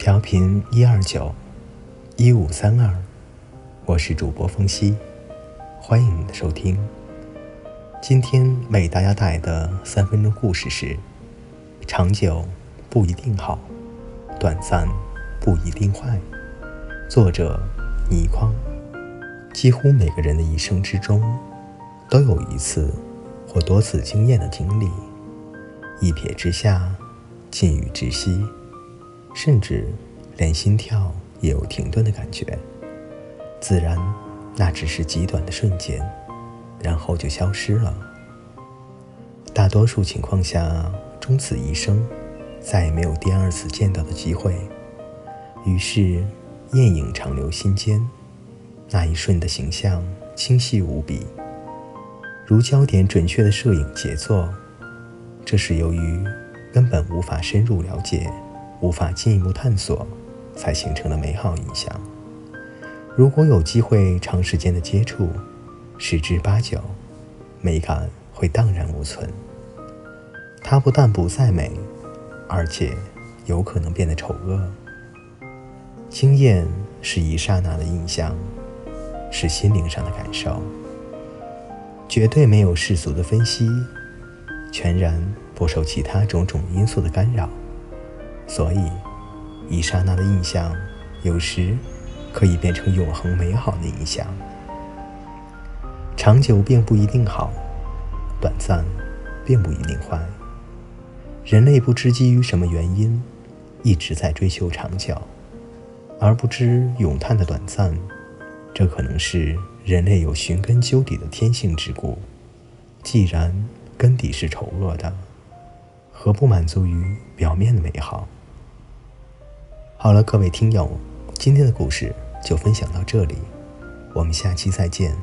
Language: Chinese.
调频一二九一五三二，我是主播风夕，欢迎你的收听。今天为大家带来的三分钟故事是：长久不一定好，短暂不一定坏。作者倪匡。几乎每个人的一生之中，都有一次或多次惊艳的经历，一瞥之下，尽欲窒息。甚至连心跳也有停顿的感觉。自然，那只是极短的瞬间，然后就消失了。大多数情况下，终此一生，再也没有第二次见到的机会。于是，艳影长留心间，那一瞬的形象清晰无比，如焦点准确的摄影杰作。这是由于根本无法深入了解。无法进一步探索，才形成了美好印象。如果有机会长时间的接触，十之八九，美感会荡然无存。它不但不再美，而且有可能变得丑恶。经验是一刹那的印象，是心灵上的感受，绝对没有世俗的分析，全然不受其他种种因素的干扰。所以，一刹那的印象，有时可以变成永恒美好的印象。长久并不一定好，短暂并不一定坏。人类不知基于什么原因，一直在追求长久，而不知咏叹的短暂。这可能是人类有寻根究底的天性之故。既然根底是丑恶的，何不满足于表面的美好？好了，各位听友，今天的故事就分享到这里，我们下期再见。